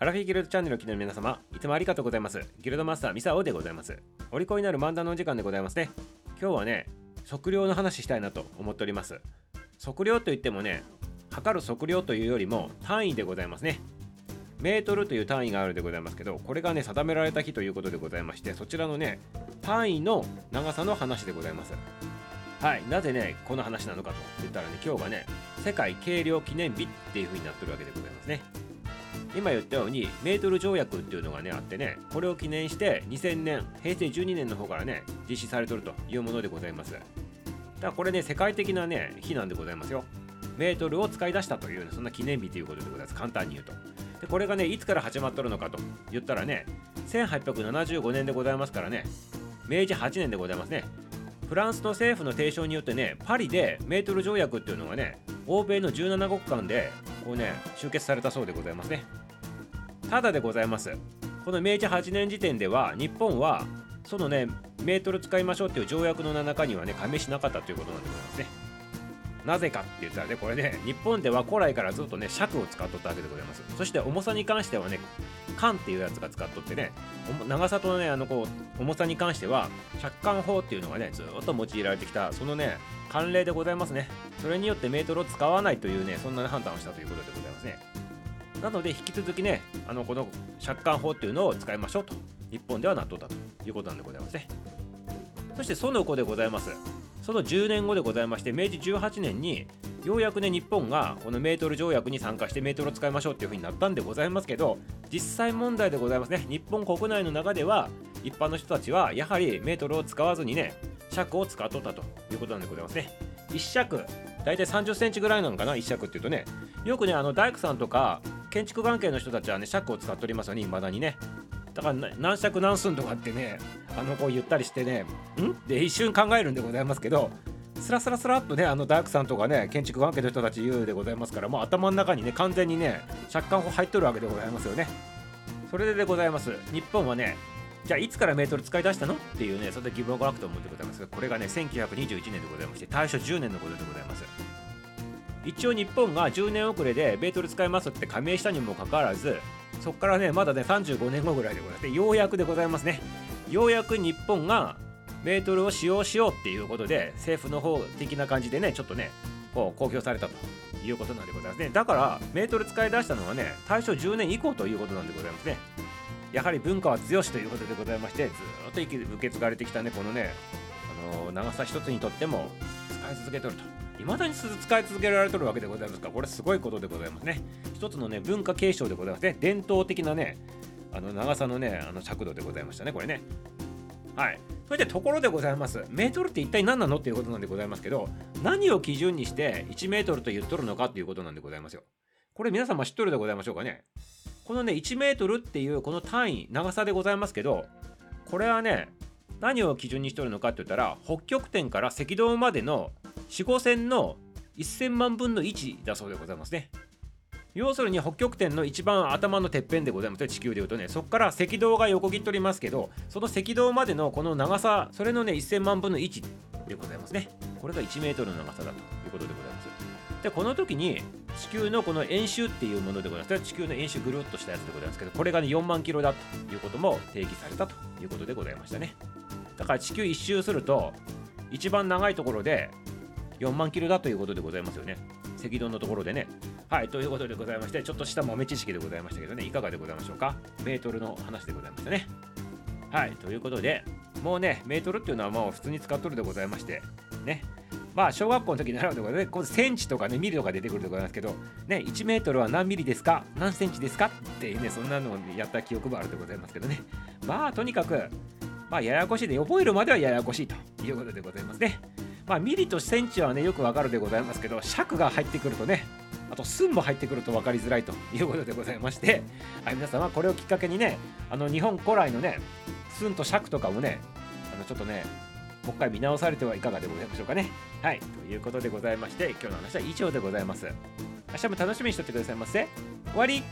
アラフィギルドチャンネルを聞いの皆様、いつもありがとうございます。ギルドマスターミサオでございます。お利口になる漫談のお時間でございますね。今日はね、測量の話したいなと思っております。測量といってもね、測る測量というよりも単位でございますね。メートルという単位があるでございますけど、これがね、定められた日ということでございまして、そちらのね、単位の長さの話でございます。はい、なぜね、この話なのかと言ったらね、今日がね、世界計量記念日っていう風になってるわけでございますね。今言ったようにメートル条約っていうのがねあってねこれを記念して2000年平成12年の方からね実施されとるというものでございます。だからこれね世界的なね日なんでございますよ。メートルを使い出したという、ね、そんな記念日ということでございます。簡単に言うと。でこれがねいつから始まっとるのかと言ったらね1875年でございますからね明治8年でございますね。フランスの政府の提唱によってねパリでメートル条約っていうのがね欧米の17国間でこうね集結されたそうでございますね。ただでございます。この明治8年時点では日本はそのねメートル使いましょうっていう条約の中にはね加盟しなかったということなんでございますね。なぜかって言ったらねこれね日本では古来からずっとね尺を使っとったわけでございます。そして重さに関してはね缶っていうやつが使っとってね長さとねあのこう重さに関しては借款法っていうのがねずっと用いられてきたそのね慣例でございますね。それによってメートルを使わないというねそんな判断をしたということでございますね。なので引き続きねあのこの借款法っていうのを使いましょうと。日本ではなっとったということなんでございますね。そしてその子でございます。その10年後でございまして明治18年にようやくね日本がこのメートル条約に参加してメートルを使いましょうっていう風になったんでございますけど実際問題でございますね。日本国内の中では一般の人たちはやはりメートルを使わずにね尺を使っとったということなんでございますね。1尺大体30センチぐらいなのかな1尺っていうとね。よくねあの大工さんとか建築関係の人たちはね尺を使っておりますよね未だにね。だから何尺何寸とかってねあのこう言ったりしてねん？で一瞬考えるんでございますけどスラスラスラっとねあの大工さんとかね建築関係の人たち言うでございますからもう頭の中にね完全にね借款法入っとるわけでございますよね。それででございます。日本はねじゃあいつからメートル使い出したの？っていうねそれで疑問が湧くと思うんでございます。がこれがね1921年でございまして大正10年のことでございます。一応日本が10年遅れでメートル使いますって加盟したにもかかわらずそこからねまだね35年後ぐらいでございましてようやくでございますね。ようやく日本がメートルを使用しようっていうことで政府の方的な感じでねちょっとねこう公表されたということなんでございますね。だからメートル使い出したのはね大正10年以降ということなんでございますね。やはり文化は強しということでございましてずっと受け継がれてきたねこのねあの長さ一つにとっても使い続けとると。未だに使い続けられとるわけでございますからこれすごいことでございますね。一つのね文化継承でございますね。伝統的なねあの長さのねあの尺度でございましたねこれね。はい。それでところでございます。メートルって一体何なのっていうことなんでございますけど何を基準にして1メートルと言っとるのかっていうことなんでございますよ。これ皆様知っとるでございましょうかね。このね1メートルっていうこの単位長さでございますけどこれはね何を基準にしておるのかって言ったら北極点から赤道までの4 5線の1000万分の1だそうでございますね。要するに北極点の一番頭のてっぺんでございます。ね地球でいうとねそこから赤道が横切っておりますけどその赤道までのこの長さそれのね1000万分の1でございますね。これが 1m の長さだということでございます。でこの時に地球のこの円周っていうものでございます。地球の円周ぐるっとしたやつでございますけどこれがね4万キロだということも定義されたということでございましたね。だから地球一周すると一番長いところで4万キロだということでございますよね。赤道のところでね。はいということでございましてちょっとした豆知識でございましたけどねいかがでございましょうか？メートルの話でございましたね。はいということでもうねメートルっていうのはもう普通に使っとるでございましてね。まあ小学校の時に習うところで、こうセンチとかねミリとか出てくるところなんですけどね1メートルは何ミリですか？何センチですか？っていうねそんなのをやった記憶もあるでございますけどね。まあとにかくまあややこしいで覚えるまではややこしいということでございますね。まあミリとセンチはねよくわかるでございますけど尺が入ってくるとねあと寸も入ってくると分かりづらいということでございまして、はい、皆様これをきっかけにねあの日本古来のね寸と尺とかもねあのちょっとねもう一回見直されてはいかがでございましょうかね。はい。ということでございまして、今日の話は以上でございます。明日も楽しみにしとってくださいませ。終わり